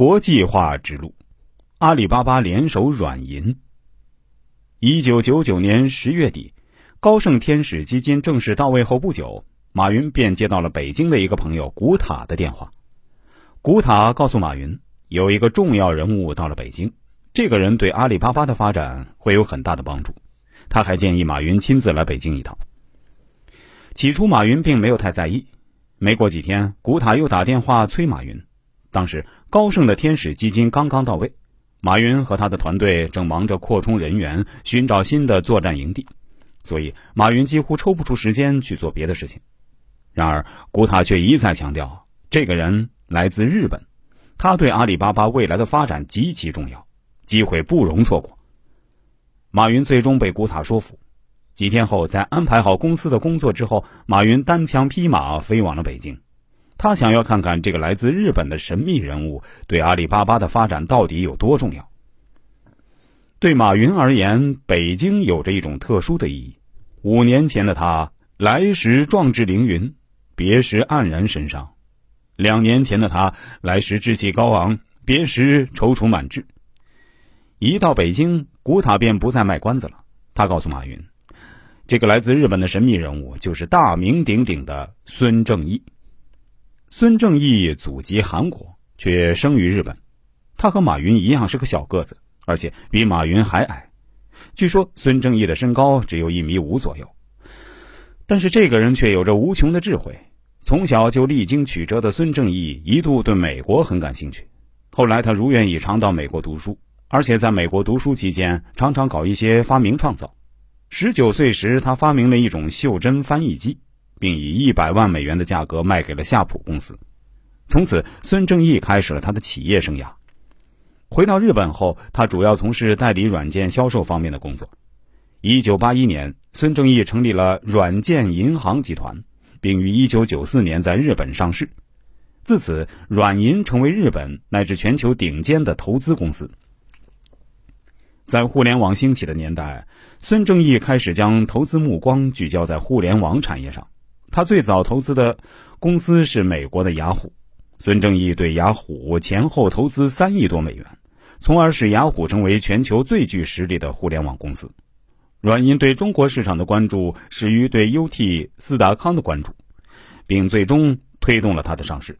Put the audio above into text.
国际化之路，阿里巴巴联手软银。一九九九年十月底，高盛天使基金正式到位后不久，马云便接到了北京的一个朋友古塔的电话。古塔告诉马云，有一个重要人物到了北京，这个人对阿里巴巴的发展会有很大的帮助。他还建议马云亲自来北京一趟。起初，马云并没有太在意。没过几天，古塔又打电话催马云。当时，高盛的天使基金刚刚到位，马云和他的团队正忙着扩充人员，寻找新的作战营地，所以马云几乎抽不出时间去做别的事情。然而，古塔却一再强调，这个人来自日本，他对阿里巴巴未来的发展极其重要，机会不容错过。马云最终被古塔说服。几天后，在安排好公司的工作之后，马云单枪匹马飞往了北京。他想要看看这个来自日本的神秘人物对阿里巴巴的发展到底有多重要。对马云而言，北京有着一种特殊的意义。五年前的他来时壮志凌云，别时黯然神伤；两年前的他来时志气高昂，别时踌躇满志。一到北京，古塔便不再卖关子了。他告诉马云，这个来自日本的神秘人物就是大名鼎鼎的孙正义。孙正义祖籍韩国，却生于日本。他和马云一样是个小个子，而且比马云还矮。据说孙正义的身高只有一米五左右。但是这个人却有着无穷的智慧。从小就历经曲折的孙正义一度对美国很感兴趣。后来他如愿以偿到美国读书，而且在美国读书期间常常搞一些发明创造。十九岁时，他发明了一种袖珍翻译机。并以一百万美元的价格卖给了夏普公司，从此孙正义开始了他的企业生涯。回到日本后，他主要从事代理软件销售方面的工作。一九八一年，孙正义成立了软件银行集团，并于一九九四年在日本上市。自此，软银成为日本乃至全球顶尖的投资公司。在互联网兴起的年代，孙正义开始将投资目光聚焦在互联网产业上。他最早投资的公司是美国的雅虎，孙正义对雅虎前后投资三亿多美元，从而使雅虎成为全球最具实力的互联网公司。软银对中国市场的关注始于对 UT 斯达康的关注，并最终推动了它的上市。